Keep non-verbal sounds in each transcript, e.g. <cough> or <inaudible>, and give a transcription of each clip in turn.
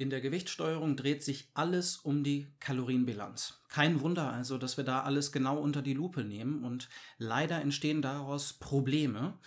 In der Gewichtssteuerung dreht sich alles um die Kalorienbilanz. Kein Wunder also, dass wir da alles genau unter die Lupe nehmen und leider entstehen daraus Probleme,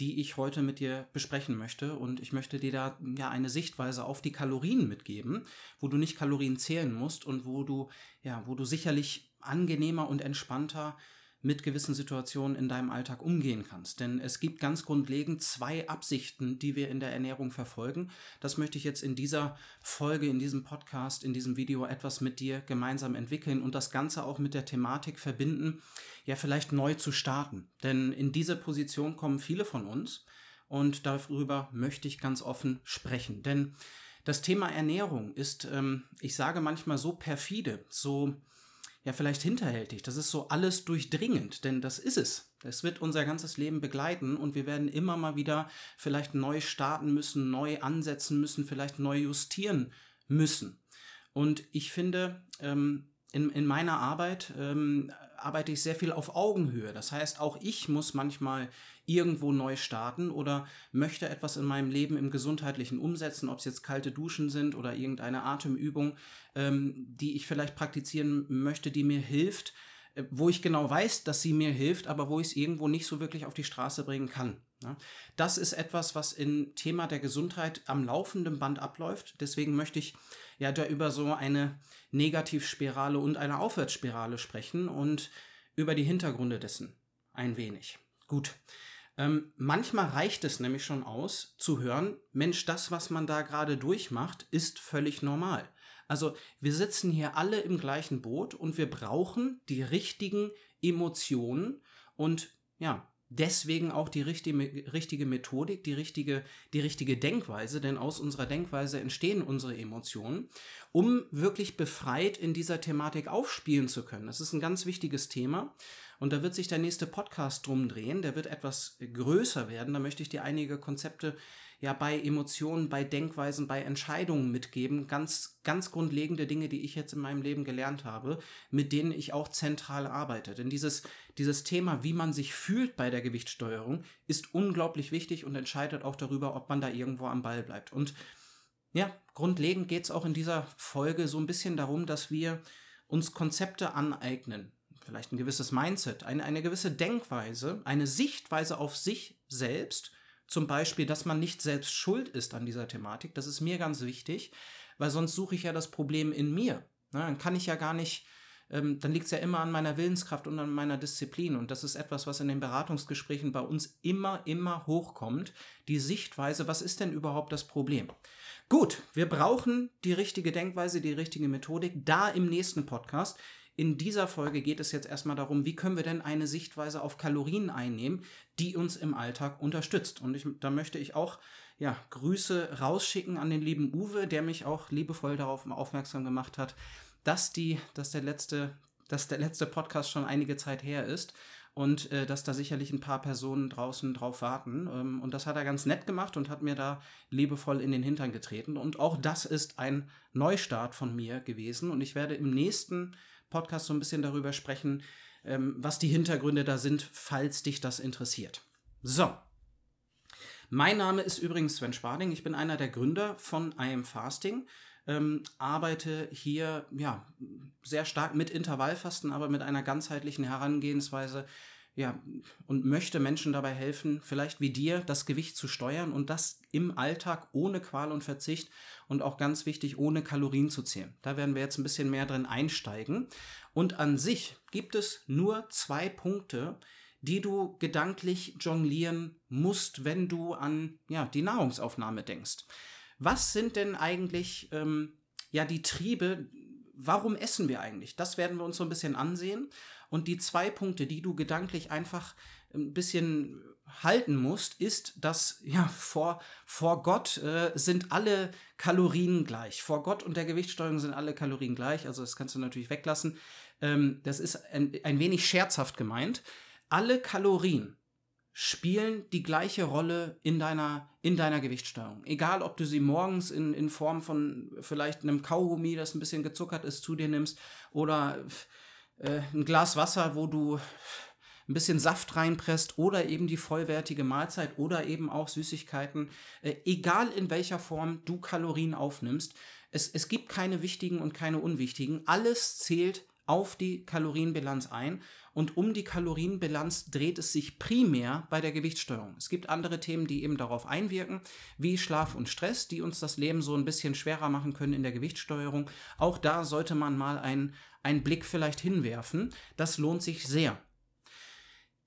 die ich heute mit dir besprechen möchte und ich möchte dir da ja eine Sichtweise auf die Kalorien mitgeben, wo du nicht Kalorien zählen musst und wo du ja, wo du sicherlich angenehmer und entspannter mit gewissen Situationen in deinem Alltag umgehen kannst. Denn es gibt ganz grundlegend zwei Absichten, die wir in der Ernährung verfolgen. Das möchte ich jetzt in dieser Folge, in diesem Podcast, in diesem Video etwas mit dir gemeinsam entwickeln und das Ganze auch mit der Thematik verbinden, ja vielleicht neu zu starten. Denn in diese Position kommen viele von uns und darüber möchte ich ganz offen sprechen. Denn das Thema Ernährung ist, ähm, ich sage manchmal so perfide, so ja vielleicht hinterhältig. Das ist so alles durchdringend, denn das ist es. Es wird unser ganzes Leben begleiten und wir werden immer mal wieder vielleicht neu starten müssen, neu ansetzen müssen, vielleicht neu justieren müssen. Und ich finde, ähm, in, in meiner Arbeit ähm, arbeite ich sehr viel auf Augenhöhe. Das heißt, auch ich muss manchmal irgendwo neu starten oder möchte etwas in meinem Leben im Gesundheitlichen umsetzen, ob es jetzt kalte Duschen sind oder irgendeine Atemübung, ähm, die ich vielleicht praktizieren möchte, die mir hilft, äh, wo ich genau weiß, dass sie mir hilft, aber wo ich es irgendwo nicht so wirklich auf die Straße bringen kann. Ja, das ist etwas, was im Thema der Gesundheit am laufenden Band abläuft. Deswegen möchte ich ja da über so eine Negativspirale und eine Aufwärtsspirale sprechen und über die Hintergründe dessen ein wenig. Gut. Ähm, manchmal reicht es nämlich schon aus, zu hören, Mensch, das, was man da gerade durchmacht, ist völlig normal. Also wir sitzen hier alle im gleichen Boot und wir brauchen die richtigen Emotionen und ja, deswegen auch die richtige, richtige Methodik, die richtige, die richtige Denkweise, denn aus unserer Denkweise entstehen unsere Emotionen, um wirklich befreit in dieser Thematik aufspielen zu können. Das ist ein ganz wichtiges Thema und da wird sich der nächste Podcast drum drehen. Der wird etwas größer werden. Da möchte ich dir einige Konzepte ja bei Emotionen, bei Denkweisen, bei Entscheidungen mitgeben. Ganz, ganz grundlegende Dinge, die ich jetzt in meinem Leben gelernt habe, mit denen ich auch zentral arbeite. Denn dieses, dieses Thema, wie man sich fühlt bei der Gewichtssteuerung, ist unglaublich wichtig und entscheidet auch darüber, ob man da irgendwo am Ball bleibt. Und ja, grundlegend geht es auch in dieser Folge so ein bisschen darum, dass wir uns Konzepte aneignen, vielleicht ein gewisses Mindset, eine, eine gewisse Denkweise, eine Sichtweise auf sich selbst, zum Beispiel, dass man nicht selbst schuld ist an dieser Thematik. Das ist mir ganz wichtig, weil sonst suche ich ja das Problem in mir. Na, dann kann ich ja gar nicht, ähm, dann liegt es ja immer an meiner Willenskraft und an meiner Disziplin. Und das ist etwas, was in den Beratungsgesprächen bei uns immer, immer hochkommt. Die Sichtweise, was ist denn überhaupt das Problem? Gut, wir brauchen die richtige Denkweise, die richtige Methodik. Da im nächsten Podcast in dieser Folge geht es jetzt erstmal darum, wie können wir denn eine Sichtweise auf Kalorien einnehmen, die uns im Alltag unterstützt. Und ich, da möchte ich auch ja, Grüße rausschicken an den lieben Uwe, der mich auch liebevoll darauf aufmerksam gemacht hat, dass die, dass der letzte, dass der letzte Podcast schon einige Zeit her ist und äh, dass da sicherlich ein paar Personen draußen drauf warten. Ähm, und das hat er ganz nett gemacht und hat mir da liebevoll in den Hintern getreten. Und auch das ist ein Neustart von mir gewesen. Und ich werde im nächsten Podcast so ein bisschen darüber sprechen, ähm, was die Hintergründe da sind, falls dich das interessiert. So. Mein Name ist übrigens Sven Sparding. Ich bin einer der Gründer von I Am Fasting. Ähm, arbeite hier ja sehr stark mit Intervallfasten, aber mit einer ganzheitlichen Herangehensweise ja, und möchte Menschen dabei helfen, vielleicht wie dir, das Gewicht zu steuern und das im Alltag ohne Qual und Verzicht und auch ganz wichtig, ohne Kalorien zu zählen. Da werden wir jetzt ein bisschen mehr drin einsteigen. Und an sich gibt es nur zwei Punkte, die du gedanklich jonglieren musst, wenn du an ja, die Nahrungsaufnahme denkst. Was sind denn eigentlich ähm, ja die Triebe, warum essen wir eigentlich? Das werden wir uns so ein bisschen ansehen. Und die zwei Punkte, die du gedanklich einfach ein bisschen halten musst, ist, dass ja vor, vor Gott äh, sind alle Kalorien gleich. Vor Gott und der Gewichtssteuerung sind alle Kalorien gleich. Also das kannst du natürlich weglassen. Ähm, das ist ein, ein wenig scherzhaft gemeint. Alle Kalorien spielen die gleiche Rolle in deiner, in deiner Gewichtssteuerung. Egal, ob du sie morgens in, in Form von vielleicht einem Kaugummi, das ein bisschen gezuckert ist, zu dir nimmst oder äh, ein Glas Wasser, wo du ein bisschen Saft reinpresst oder eben die vollwertige Mahlzeit oder eben auch Süßigkeiten, äh, egal in welcher Form du Kalorien aufnimmst. Es, es gibt keine wichtigen und keine unwichtigen. Alles zählt auf die Kalorienbilanz ein und um die Kalorienbilanz dreht es sich primär bei der Gewichtssteuerung. Es gibt andere Themen, die eben darauf einwirken, wie Schlaf und Stress, die uns das Leben so ein bisschen schwerer machen können in der Gewichtssteuerung. Auch da sollte man mal einen, einen Blick vielleicht hinwerfen. Das lohnt sich sehr.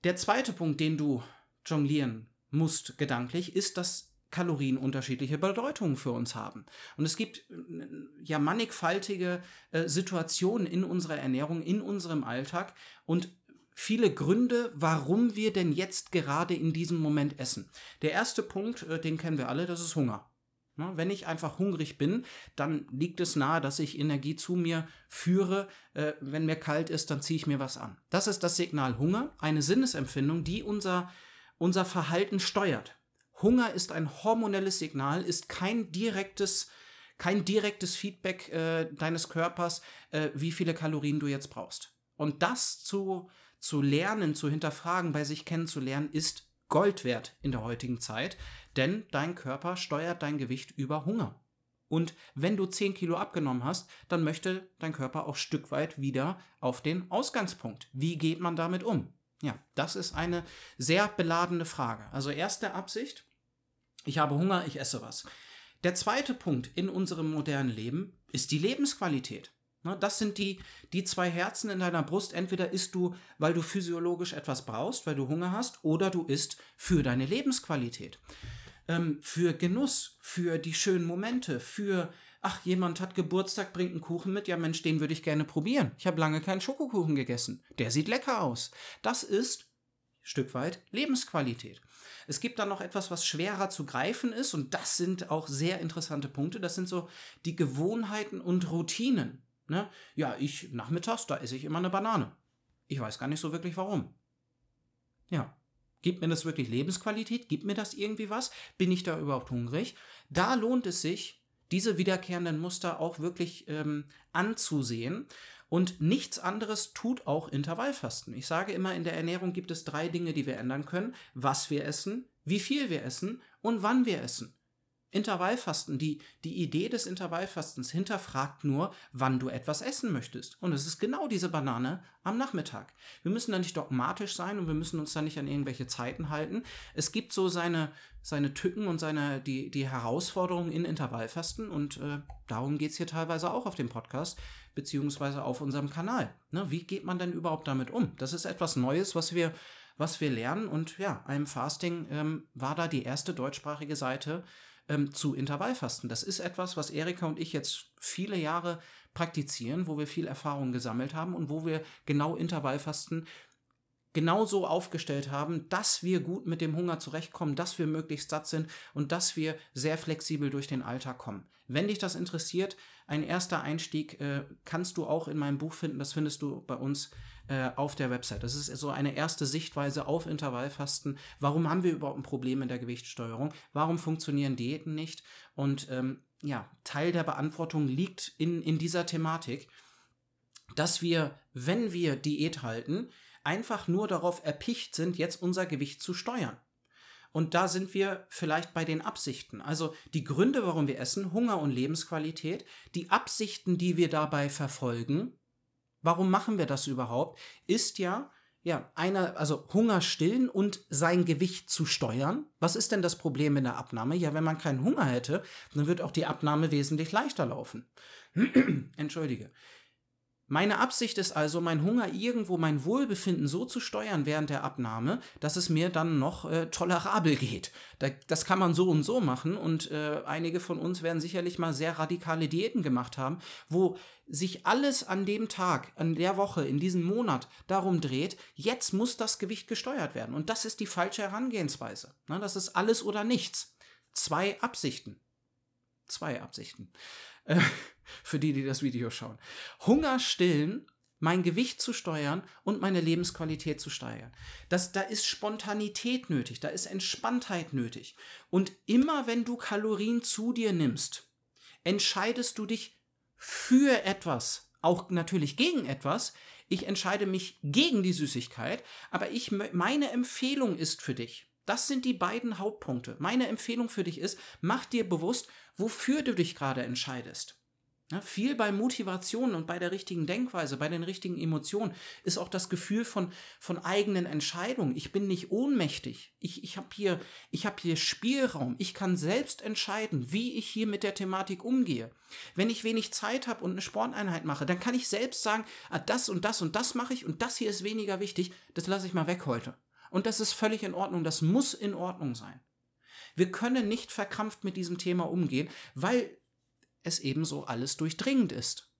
Der zweite Punkt, den du jonglieren musst gedanklich, ist das Kalorien unterschiedliche Bedeutungen für uns haben. Und es gibt äh, ja mannigfaltige äh, Situationen in unserer Ernährung, in unserem Alltag und viele Gründe, warum wir denn jetzt gerade in diesem Moment essen. Der erste Punkt, äh, den kennen wir alle, das ist Hunger. Na, wenn ich einfach hungrig bin, dann liegt es nahe, dass ich Energie zu mir führe. Äh, wenn mir kalt ist, dann ziehe ich mir was an. Das ist das Signal Hunger, eine Sinnesempfindung, die unser, unser Verhalten steuert. Hunger ist ein hormonelles Signal, ist kein direktes, kein direktes Feedback äh, deines Körpers, äh, wie viele Kalorien du jetzt brauchst. Und das zu, zu lernen, zu hinterfragen, bei sich kennenzulernen, ist Gold wert in der heutigen Zeit, denn dein Körper steuert dein Gewicht über Hunger. Und wenn du 10 Kilo abgenommen hast, dann möchte dein Körper auch Stück weit wieder auf den Ausgangspunkt. Wie geht man damit um? Ja, das ist eine sehr beladene Frage. Also erste Absicht, ich habe Hunger, ich esse was. Der zweite Punkt in unserem modernen Leben ist die Lebensqualität. Ne, das sind die, die zwei Herzen in deiner Brust. Entweder isst du, weil du physiologisch etwas brauchst, weil du Hunger hast, oder du isst für deine Lebensqualität. Ähm, für Genuss, für die schönen Momente, für, ach, jemand hat Geburtstag, bringt einen Kuchen mit, ja Mensch, den würde ich gerne probieren. Ich habe lange keinen Schokokuchen gegessen. Der sieht lecker aus. Das ist, Stück weit, Lebensqualität. Es gibt dann noch etwas, was schwerer zu greifen ist und das sind auch sehr interessante Punkte. Das sind so die Gewohnheiten und Routinen. Ne? Ja, ich nachmittags, da esse ich immer eine Banane. Ich weiß gar nicht so wirklich warum. Ja. Gibt mir das wirklich Lebensqualität? Gibt mir das irgendwie was? Bin ich da überhaupt hungrig? Da lohnt es sich, diese wiederkehrenden Muster auch wirklich ähm, anzusehen und nichts anderes tut auch Intervallfasten. Ich sage immer, in der Ernährung gibt es drei Dinge, die wir ändern können. Was wir essen, wie viel wir essen und wann wir essen. Intervallfasten, die, die Idee des Intervallfastens hinterfragt nur, wann du etwas essen möchtest. Und es ist genau diese Banane am Nachmittag. Wir müssen da nicht dogmatisch sein und wir müssen uns da nicht an irgendwelche Zeiten halten. Es gibt so seine, seine Tücken und seine, die, die Herausforderungen in Intervallfasten und äh, darum geht es hier teilweise auch auf dem Podcast beziehungsweise auf unserem Kanal. Ne, wie geht man denn überhaupt damit um? Das ist etwas Neues, was wir, was wir lernen. Und ja, einem Fasting ähm, war da die erste deutschsprachige Seite ähm, zu Intervallfasten. Das ist etwas, was Erika und ich jetzt viele Jahre praktizieren, wo wir viel Erfahrung gesammelt haben und wo wir genau Intervallfasten genauso aufgestellt haben, dass wir gut mit dem Hunger zurechtkommen, dass wir möglichst satt sind und dass wir sehr flexibel durch den Alltag kommen. Wenn dich das interessiert, ein erster Einstieg äh, kannst du auch in meinem Buch finden. Das findest du bei uns äh, auf der Website. Das ist so eine erste Sichtweise auf Intervallfasten. Warum haben wir überhaupt ein Problem in der Gewichtssteuerung? Warum funktionieren Diäten nicht? Und ähm, ja, Teil der Beantwortung liegt in, in dieser Thematik, dass wir, wenn wir Diät halten, einfach nur darauf erpicht sind, jetzt unser Gewicht zu steuern. Und da sind wir vielleicht bei den Absichten. Also die Gründe, warum wir essen, Hunger und Lebensqualität, die Absichten, die wir dabei verfolgen, warum machen wir das überhaupt, ist ja, ja, einer, also Hunger stillen und sein Gewicht zu steuern. Was ist denn das Problem in der Abnahme? Ja, wenn man keinen Hunger hätte, dann wird auch die Abnahme wesentlich leichter laufen. <clears throat> Entschuldige. Meine Absicht ist also, mein Hunger irgendwo, mein Wohlbefinden so zu steuern während der Abnahme, dass es mir dann noch äh, tolerabel geht. Da, das kann man so und so machen und äh, einige von uns werden sicherlich mal sehr radikale Diäten gemacht haben, wo sich alles an dem Tag, an der Woche, in diesem Monat darum dreht, jetzt muss das Gewicht gesteuert werden. Und das ist die falsche Herangehensweise. Na, das ist alles oder nichts. Zwei Absichten. Zwei Absichten. Äh, <laughs> für die, die das Video schauen. Hunger stillen, mein Gewicht zu steuern und meine Lebensqualität zu steigern. Das, da ist Spontanität nötig, da ist Entspanntheit nötig. Und immer wenn du Kalorien zu dir nimmst, entscheidest du dich für etwas auch natürlich gegen etwas. Ich entscheide mich gegen die Süßigkeit, aber ich, meine Empfehlung ist für dich. Das sind die beiden Hauptpunkte. Meine Empfehlung für dich ist, mach dir bewusst, wofür du dich gerade entscheidest. Ja, viel bei Motivation und bei der richtigen Denkweise, bei den richtigen Emotionen ist auch das Gefühl von, von eigenen Entscheidungen. Ich bin nicht ohnmächtig. Ich, ich habe hier, hab hier Spielraum. Ich kann selbst entscheiden, wie ich hier mit der Thematik umgehe. Wenn ich wenig Zeit habe und eine Sporteinheit mache, dann kann ich selbst sagen, ah, das und das und das mache ich und das hier ist weniger wichtig. Das lasse ich mal weg heute. Und das ist völlig in Ordnung. Das muss in Ordnung sein. Wir können nicht verkrampft mit diesem Thema umgehen, weil es ebenso alles durchdringend ist.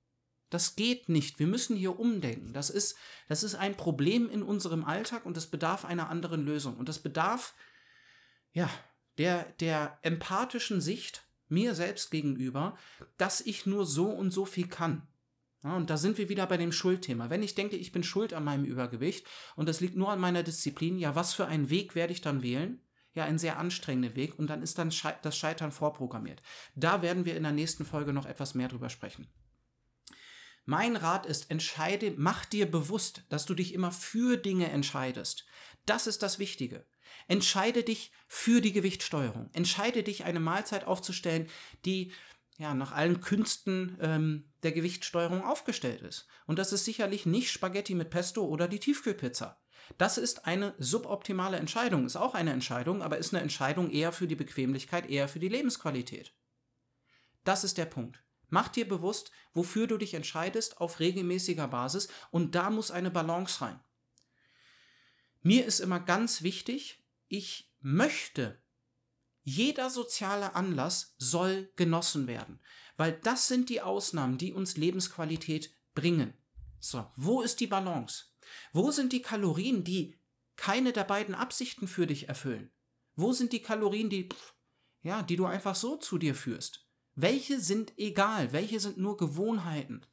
Das geht nicht. Wir müssen hier umdenken. Das ist, das ist ein Problem in unserem Alltag und es bedarf einer anderen Lösung. Und das bedarf, ja, der, der empathischen Sicht mir selbst gegenüber, dass ich nur so und so viel kann. Und da sind wir wieder bei dem Schuldthema. Wenn ich denke, ich bin schuld an meinem Übergewicht und das liegt nur an meiner Disziplin, ja, was für einen Weg werde ich dann wählen? ja ein sehr anstrengender Weg und dann ist dann das Scheitern vorprogrammiert. Da werden wir in der nächsten Folge noch etwas mehr drüber sprechen. Mein Rat ist, entscheide, mach dir bewusst, dass du dich immer für Dinge entscheidest. Das ist das Wichtige. Entscheide dich für die Gewichtsteuerung. Entscheide dich, eine Mahlzeit aufzustellen, die ja nach allen Künsten ähm, der Gewichtsteuerung aufgestellt ist. Und das ist sicherlich nicht Spaghetti mit Pesto oder die Tiefkühlpizza. Das ist eine suboptimale Entscheidung, ist auch eine Entscheidung, aber ist eine Entscheidung eher für die Bequemlichkeit, eher für die Lebensqualität. Das ist der Punkt. Mach dir bewusst, wofür du dich entscheidest auf regelmäßiger Basis und da muss eine Balance rein. Mir ist immer ganz wichtig, ich möchte, jeder soziale Anlass soll genossen werden, weil das sind die Ausnahmen, die uns Lebensqualität bringen. So, wo ist die Balance? Wo sind die Kalorien, die keine der beiden Absichten für dich erfüllen? Wo sind die Kalorien, die, ja, die du einfach so zu dir führst? Welche sind egal? Welche sind nur Gewohnheiten?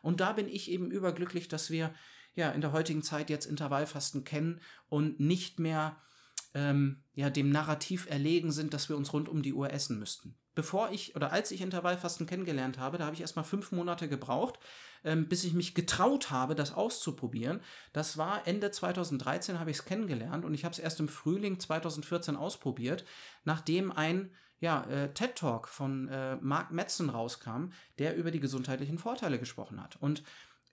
Und da bin ich eben überglücklich, dass wir ja in der heutigen Zeit jetzt Intervallfasten kennen und nicht mehr ähm, ja, dem Narrativ erlegen sind, dass wir uns rund um die Uhr essen müssten. Bevor ich oder als ich Intervallfasten kennengelernt habe, da habe ich erstmal fünf Monate gebraucht, ähm, bis ich mich getraut habe, das auszuprobieren. Das war Ende 2013 habe ich es kennengelernt und ich habe es erst im Frühling 2014 ausprobiert, nachdem ein ja, äh, TED Talk von äh, Mark Metzen rauskam, der über die gesundheitlichen Vorteile gesprochen hat. Und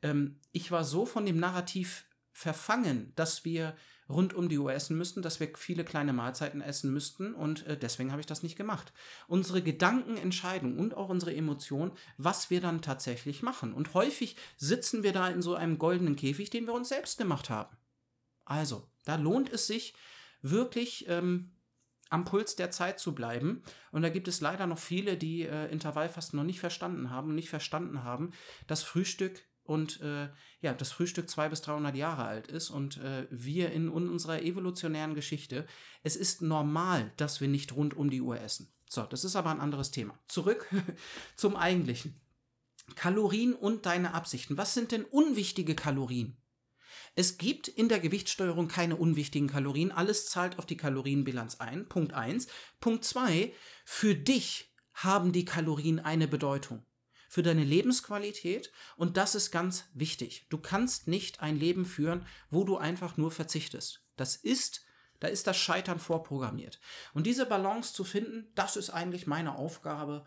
ähm, ich war so von dem Narrativ verfangen, dass wir rund um die Uhr essen müssten, dass wir viele kleine Mahlzeiten essen müssten und äh, deswegen habe ich das nicht gemacht. Unsere Gedanken, Entscheidungen und auch unsere Emotionen, was wir dann tatsächlich machen. Und häufig sitzen wir da in so einem goldenen Käfig, den wir uns selbst gemacht haben. Also, da lohnt es sich wirklich ähm, am Puls der Zeit zu bleiben. Und da gibt es leider noch viele, die äh, Intervallfasten noch nicht verstanden haben, nicht verstanden haben, dass Frühstück und äh, ja, das Frühstück 200 bis 300 Jahre alt ist und äh, wir in, unserer evolutionären Geschichte, es ist normal, dass wir nicht rund um die Uhr essen. So, das ist aber ein anderes Thema. Zurück <laughs> zum eigentlichen. Kalorien und deine Absichten. Was sind denn unwichtige Kalorien? Es gibt in der Gewichtssteuerung keine unwichtigen Kalorien. Alles zahlt auf die Kalorienbilanz ein. Punkt 1. Punkt 2. Für dich haben die Kalorien eine Bedeutung für deine Lebensqualität und das ist ganz wichtig. Du kannst nicht ein Leben führen, wo du einfach nur verzichtest. Das ist, da ist das Scheitern vorprogrammiert. Und diese Balance zu finden, das ist eigentlich meine Aufgabe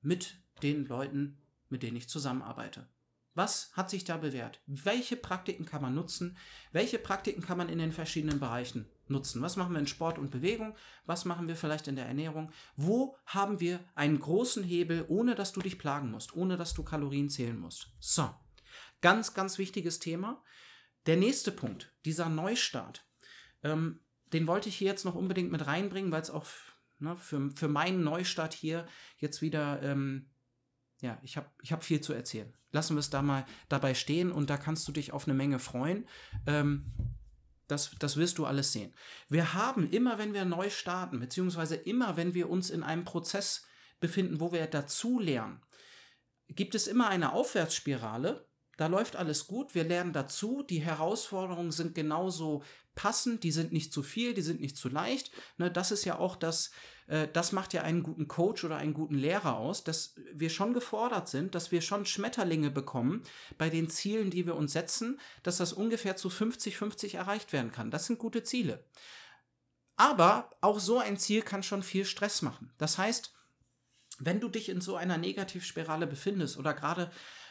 mit den Leuten, mit denen ich zusammenarbeite. Was hat sich da bewährt? Welche Praktiken kann man nutzen? Welche Praktiken kann man in den verschiedenen Bereichen nutzen? Was machen wir in Sport und Bewegung? Was machen wir vielleicht in der Ernährung? Wo haben wir einen großen Hebel, ohne dass du dich plagen musst, ohne dass du Kalorien zählen musst? So, ganz, ganz wichtiges Thema. Der nächste Punkt, dieser Neustart, ähm, den wollte ich hier jetzt noch unbedingt mit reinbringen, weil es auch ne, für, für meinen Neustart hier jetzt wieder ähm, ja, ich habe ich hab viel zu erzählen. Lassen wir es da mal dabei stehen und da kannst du dich auf eine Menge freuen. Ähm, das, das wirst du alles sehen. Wir haben immer, wenn wir neu starten, beziehungsweise immer, wenn wir uns in einem Prozess befinden, wo wir dazu lernen, gibt es immer eine Aufwärtsspirale. Da läuft alles gut, wir lernen dazu, die Herausforderungen sind genauso passend, die sind nicht zu viel, die sind nicht zu leicht. Ne, das ist ja auch das, äh, das macht ja einen guten Coach oder einen guten Lehrer aus, dass wir schon gefordert sind, dass wir schon Schmetterlinge bekommen bei den Zielen, die wir uns setzen, dass das ungefähr zu 50-50 erreicht werden kann. Das sind gute Ziele. Aber auch so ein Ziel kann schon viel Stress machen. Das heißt, wenn du dich in so einer Negativspirale befindest oder gerade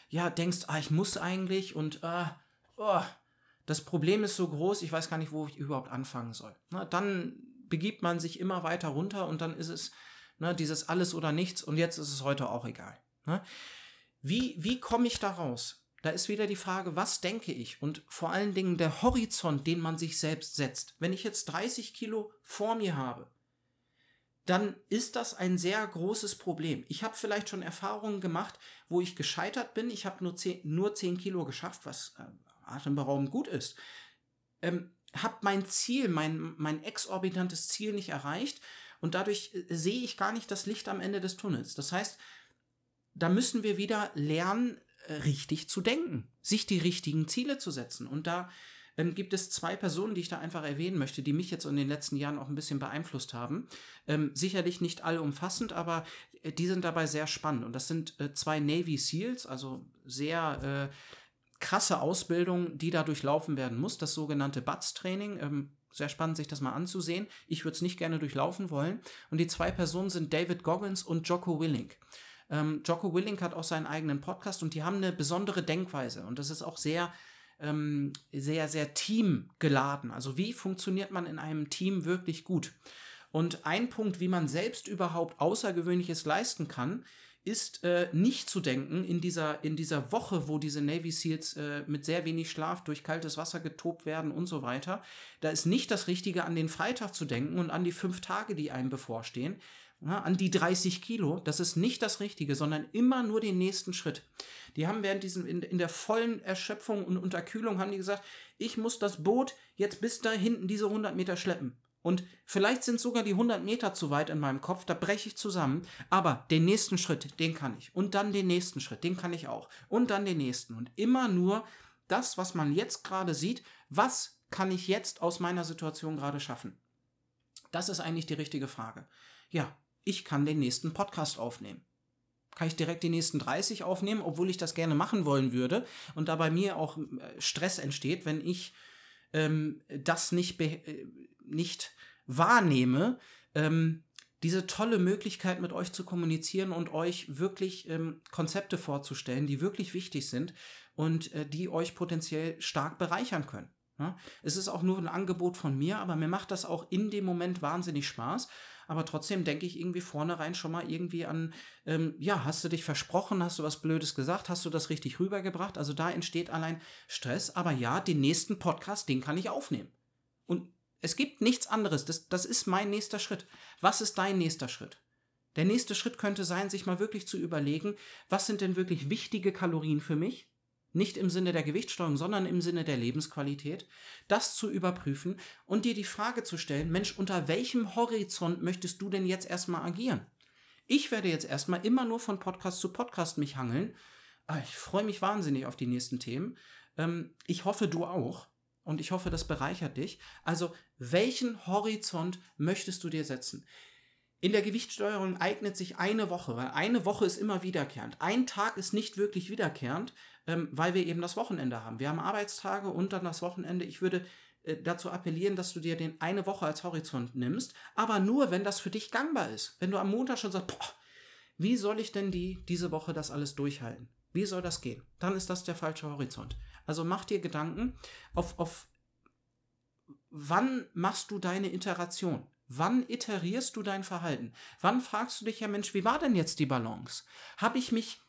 ja denkst, ah, ich muss eigentlich und äh, oh, das Problem ist so groß, ich weiß gar nicht, wo ich überhaupt anfangen soll. Na, dann begibt man sich immer weiter runter und dann ist es ne, dieses alles oder nichts und jetzt ist es heute auch egal. Ne? Wie, wie komme ich da raus? Da ist wieder die Frage, was denke ich? Und vor allen Dingen der Horizont, den man sich selbst setzt. Wenn ich jetzt 30 Kilo vor mir habe, dann ist das ein sehr großes Problem. Ich habe vielleicht schon Erfahrungen gemacht, wo ich gescheitert bin. Ich habe nur 10, nur 10 Kilo geschafft, was äh, atemberaubend gut ist. Ähm, habe mein Ziel, mein, mein exorbitantes Ziel nicht erreicht und dadurch äh, sehe ich gar nicht das Licht am Ende des Tunnels. Das heißt, da müssen wir wieder lernen, äh, richtig zu denken, sich die richtigen Ziele zu setzen. Und da ähm, gibt es zwei Personen, die ich da einfach erwähnen möchte, die mich jetzt in den letzten Jahren auch ein bisschen beeinflusst haben. Ähm, sicherlich nicht allumfassend, aber äh, die sind dabei sehr spannend. Und das sind äh, zwei Navy SEALs, also sehr äh, krasse Ausbildung, die da durchlaufen werden muss, das sogenannte BUTS-Training. Ähm, sehr spannend, sich das mal anzusehen. Ich würde es nicht gerne durchlaufen wollen. Und die zwei Personen sind David Goggins und Jocko Willink. Ähm, Jocko Willink hat auch seinen eigenen Podcast und die haben eine besondere Denkweise. Und das ist auch sehr ähm, sehr, sehr teamgeladen. Also wie funktioniert man in einem Team wirklich gut? Und ein Punkt, wie man selbst überhaupt Außergewöhnliches leisten kann, ist äh, nicht zu denken in dieser, in dieser Woche, wo diese Navy SEALs äh, mit sehr wenig Schlaf durch kaltes Wasser getobt werden und so weiter. Da ist nicht das Richtige, an den Freitag zu denken und an die fünf Tage, die einem bevorstehen, ja, an die 30 Kilo. Das ist nicht das Richtige, sondern immer nur den nächsten Schritt. Die haben während diesem, in, in der vollen Erschöpfung und Unterkühlung, haben die gesagt, ich muss das Boot jetzt bis da hinten diese 100 Meter schleppen. Und vielleicht sind sogar die 100 Meter zu weit in meinem Kopf, da breche ich zusammen. Aber den nächsten Schritt, den kann ich. Und dann den nächsten Schritt, den kann ich auch. Und dann den nächsten. Und immer nur das, was man jetzt gerade sieht, was kann ich jetzt aus meiner Situation gerade schaffen? Das ist eigentlich die richtige Frage. Ja, ich kann den nächsten Podcast aufnehmen. Kann ich direkt die nächsten 30 aufnehmen, obwohl ich das gerne machen wollen würde und da bei mir auch äh, Stress entsteht, wenn ich ähm, das nicht, äh, nicht wahrnehme, ähm, diese tolle Möglichkeit mit euch zu kommunizieren und euch wirklich ähm, Konzepte vorzustellen, die wirklich wichtig sind und äh, die euch potenziell stark bereichern können. Ja? Es ist auch nur ein Angebot von mir, aber mir macht das auch in dem Moment wahnsinnig Spaß aber trotzdem denke ich irgendwie vornherein schon mal irgendwie an, ähm, ja, hast du dich versprochen, hast du was Blödes gesagt, hast du das richtig rübergebracht? Also da entsteht allein Stress, aber ja, den nächsten Podcast, den kann ich aufnehmen. Und es gibt nichts anderes, das, das ist mein nächster Schritt. Was ist dein nächster Schritt? Der nächste Schritt könnte sein, sich mal wirklich zu überlegen, was sind denn wirklich wichtige Kalorien für mich? nicht im Sinne der Gewichtssteuerung, sondern im Sinne der Lebensqualität, das zu überprüfen und dir die Frage zu stellen, Mensch, unter welchem Horizont möchtest du denn jetzt erstmal agieren? Ich werde jetzt erstmal immer nur von Podcast zu Podcast mich hangeln. Ah, ich freue mich wahnsinnig auf die nächsten Themen. Ähm, ich hoffe, du auch. Und ich hoffe, das bereichert dich. Also, welchen Horizont möchtest du dir setzen? In der Gewichtssteuerung eignet sich eine Woche, weil eine Woche ist immer wiederkehrend. Ein Tag ist nicht wirklich wiederkehrend, ähm, weil wir eben das Wochenende haben. Wir haben Arbeitstage und dann das Wochenende. Ich würde äh, dazu appellieren, dass du dir den eine Woche als Horizont nimmst, aber nur, wenn das für dich gangbar ist. Wenn du am Montag schon sagst, boah, wie soll ich denn die, diese Woche das alles durchhalten? Wie soll das gehen? Dann ist das der falsche Horizont. Also mach dir Gedanken auf, auf wann machst du deine Iteration? Wann iterierst du dein Verhalten? Wann fragst du dich ja, Mensch, wie war denn jetzt die Balance? Habe ich mich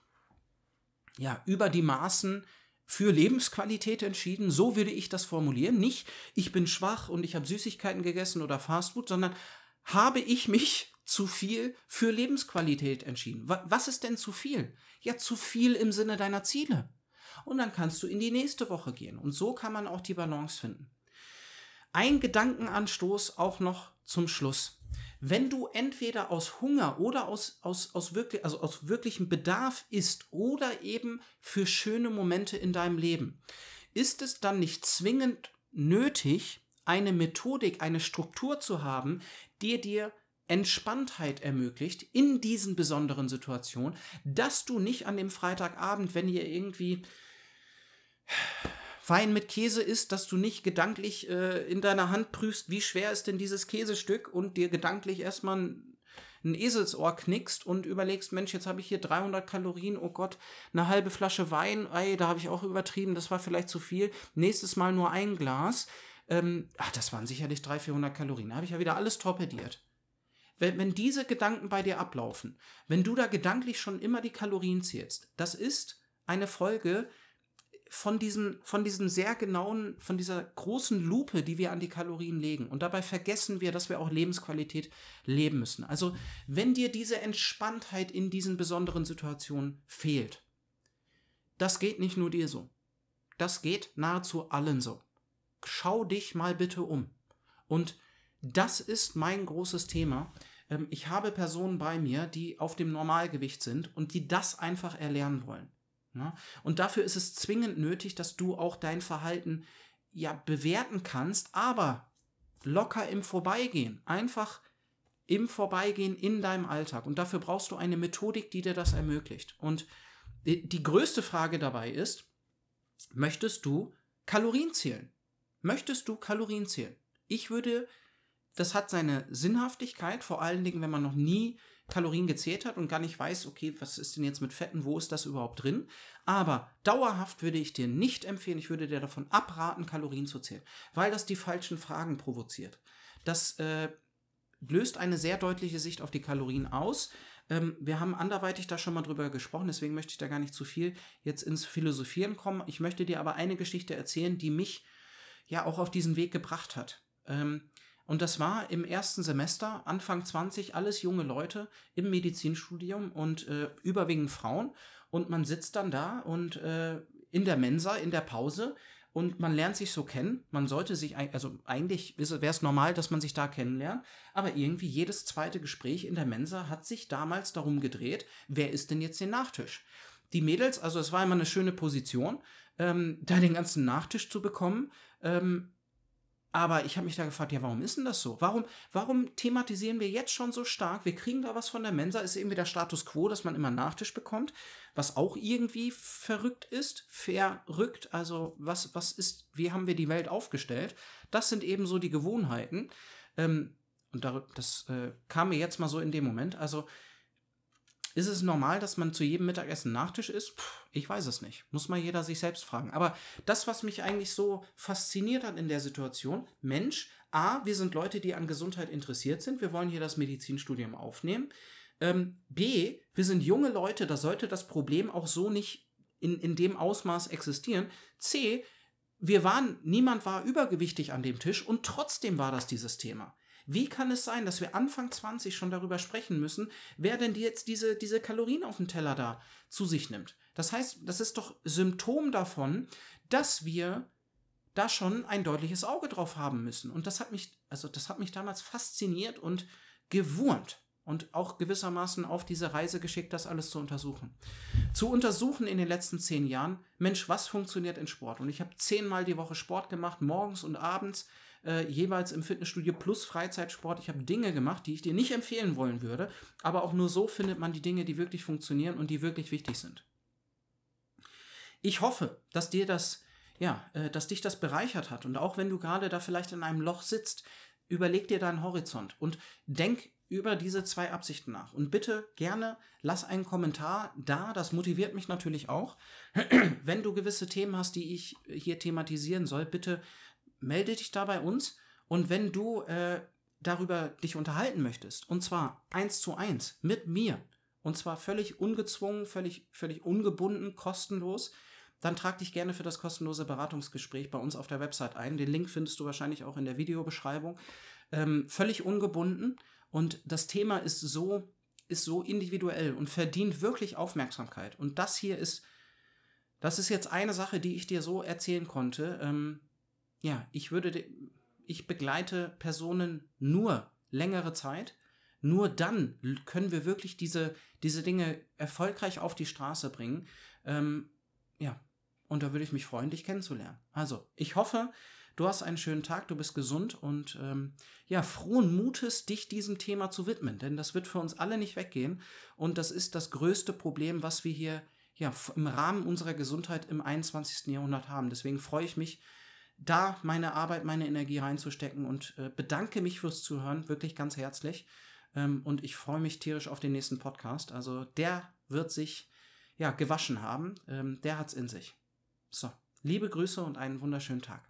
ja über die Maßen für Lebensqualität entschieden? So würde ich das formulieren. Nicht, ich bin schwach und ich habe Süßigkeiten gegessen oder Fastfood, sondern habe ich mich <laughs> zu viel für Lebensqualität entschieden? Was ist denn zu viel? Ja, zu viel im Sinne deiner Ziele. Und dann kannst du in die nächste Woche gehen. Und so kann man auch die Balance finden. Ein Gedankenanstoß auch noch zum Schluss. Wenn du entweder aus Hunger oder aus, aus, aus, wirklich, also aus wirklichem Bedarf isst oder eben für schöne Momente in deinem Leben, ist es dann nicht zwingend nötig, eine Methodik, eine Struktur zu haben, die dir Entspanntheit ermöglicht in diesen besonderen Situationen, dass du nicht an dem Freitagabend, wenn ihr irgendwie Wein mit Käse isst, dass du nicht gedanklich äh, in deiner Hand prüfst, wie schwer ist denn dieses Käsestück und dir gedanklich erstmal ein, ein Eselsohr knickst und überlegst, Mensch, jetzt habe ich hier 300 Kalorien, oh Gott, eine halbe Flasche Wein, ey, da habe ich auch übertrieben, das war vielleicht zu viel. Nächstes Mal nur ein Glas. Ähm, ach, das waren sicherlich 300, 400 Kalorien. Da habe ich ja wieder alles torpediert. Wenn, wenn diese Gedanken bei dir ablaufen, wenn du da gedanklich schon immer die Kalorien zählst, das ist eine Folge von diesem, von diesem sehr genauen, von dieser großen Lupe, die wir an die Kalorien legen. Und dabei vergessen wir, dass wir auch Lebensqualität leben müssen. Also, wenn dir diese Entspanntheit in diesen besonderen Situationen fehlt, das geht nicht nur dir so. Das geht nahezu allen so. Schau dich mal bitte um. Und das ist mein großes Thema. Ähm, ich habe Personen bei mir, die auf dem Normalgewicht sind und die das einfach erlernen wollen. Ne? Und dafür ist es zwingend nötig, dass du auch dein Verhalten ja bewerten kannst, aber locker im Vorbeigehen. Einfach im Vorbeigehen in deinem Alltag. Und dafür brauchst du eine Methodik, die dir das ermöglicht. Und die größte Frage dabei ist, möchtest du Kalorien zählen? Möchtest du Kalorien zählen? Ich würde, das hat seine Sinnhaftigkeit, vor allen Dingen, wenn man noch nie Kalorien gezählt hat und gar nicht weiß, okay, was ist denn jetzt mit Fetten, wo ist das überhaupt drin? Aber dauerhaft würde ich dir nicht empfehlen, ich würde dir davon abraten, Kalorien zu zählen, weil das die falschen Fragen provoziert. Das äh, löst eine sehr deutliche Sicht auf die Kalorien aus. Ähm, wir haben anderweitig da schon mal drüber gesprochen, deswegen möchte ich da gar nicht zu viel jetzt ins Philosophieren kommen. Ich möchte dir aber eine Geschichte erzählen, die mich ja auch auf diesen Weg gebracht hat. Ähm, und das war im ersten Semester, Anfang 20, alles junge Leute im Medizinstudium und äh, überwiegend Frauen. Und man sitzt dann da und äh, in der Mensa, in der Pause und man lernt sich so kennen. Man sollte sich, also eigentlich wäre es normal, dass man sich da kennenlernt, aber irgendwie jedes zweite Gespräch in der Mensa hat sich damals darum gedreht, wer ist denn jetzt den Nachtisch? Die Mädels, also es war immer eine schöne Position, ähm, da den ganzen Nachtisch zu bekommen. Ähm, aber ich habe mich da gefragt, ja, warum ist denn das so? Warum, warum thematisieren wir jetzt schon so stark? Wir kriegen da was von der Mensa, ist irgendwie der Status quo, dass man immer Nachtisch bekommt, was auch irgendwie verrückt ist, verrückt. Also, was, was ist, wie haben wir die Welt aufgestellt? Das sind eben so die Gewohnheiten. Ähm, und das äh, kam mir jetzt mal so in dem Moment. Also, ist es normal, dass man zu jedem Mittagessen Nachtisch isst? Puh, ich weiß es nicht. Muss mal jeder sich selbst fragen. Aber das, was mich eigentlich so fasziniert hat in der Situation, Mensch, A, wir sind Leute, die an Gesundheit interessiert sind. Wir wollen hier das Medizinstudium aufnehmen. Ähm, B, wir sind junge Leute, da sollte das Problem auch so nicht in, in dem Ausmaß existieren. C, wir waren, niemand war übergewichtig an dem Tisch und trotzdem war das dieses Thema. Wie kann es sein, dass wir Anfang 20 schon darüber sprechen müssen, wer denn jetzt diese, diese Kalorien auf dem Teller da zu sich nimmt? Das heißt, das ist doch Symptom davon, dass wir da schon ein deutliches Auge drauf haben müssen. Und das hat mich, also das hat mich damals fasziniert und gewurmt und auch gewissermaßen auf diese Reise geschickt, das alles zu untersuchen. Zu untersuchen in den letzten zehn Jahren, Mensch, was funktioniert in Sport? Und ich habe zehnmal die Woche Sport gemacht, morgens und abends äh, jeweils im Fitnessstudio plus Freizeitsport. Ich habe Dinge gemacht, die ich dir nicht empfehlen wollen würde, aber auch nur so findet man die Dinge, die wirklich funktionieren und die wirklich wichtig sind. Ich hoffe, dass dir das, ja, äh, dass dich das bereichert hat und auch wenn du gerade da vielleicht in einem Loch sitzt, überleg dir deinen Horizont und denk über diese zwei Absichten nach. Und bitte gerne lass einen Kommentar da, das motiviert mich natürlich auch. <clears throat> Wenn du gewisse Themen hast, die ich hier thematisieren soll, bitte melde dich da bei uns und wenn du äh, darüber dich unterhalten möchtest, und zwar eins zu eins mit mir, und zwar völlig ungezwungen, völlig, völlig ungebunden, kostenlos, dann trag dich gerne für das kostenlose Beratungsgespräch bei uns auf der Website ein. Den Link findest du wahrscheinlich auch in der Videobeschreibung. Ähm, völlig ungebunden und das Thema ist so, ist so individuell und verdient wirklich Aufmerksamkeit. Und das hier ist, das ist jetzt eine Sache, die ich dir so erzählen konnte. Ähm, ja, ich würde, ich begleite Personen nur längere Zeit. Nur dann können wir wirklich diese, diese Dinge erfolgreich auf die Straße bringen. Ähm, ja, und da würde ich mich freuen, dich kennenzulernen. Also, ich hoffe, Du hast einen schönen Tag, du bist gesund und ähm, ja, frohen Mutes, dich diesem Thema zu widmen, denn das wird für uns alle nicht weggehen und das ist das größte Problem, was wir hier ja, im Rahmen unserer Gesundheit im 21. Jahrhundert haben. Deswegen freue ich mich, da meine Arbeit, meine Energie reinzustecken und äh, bedanke mich fürs Zuhören, wirklich ganz herzlich. Ähm, und ich freue mich tierisch auf den nächsten Podcast. Also der wird sich ja gewaschen haben. Ähm, der hat's in sich. So, liebe Grüße und einen wunderschönen Tag.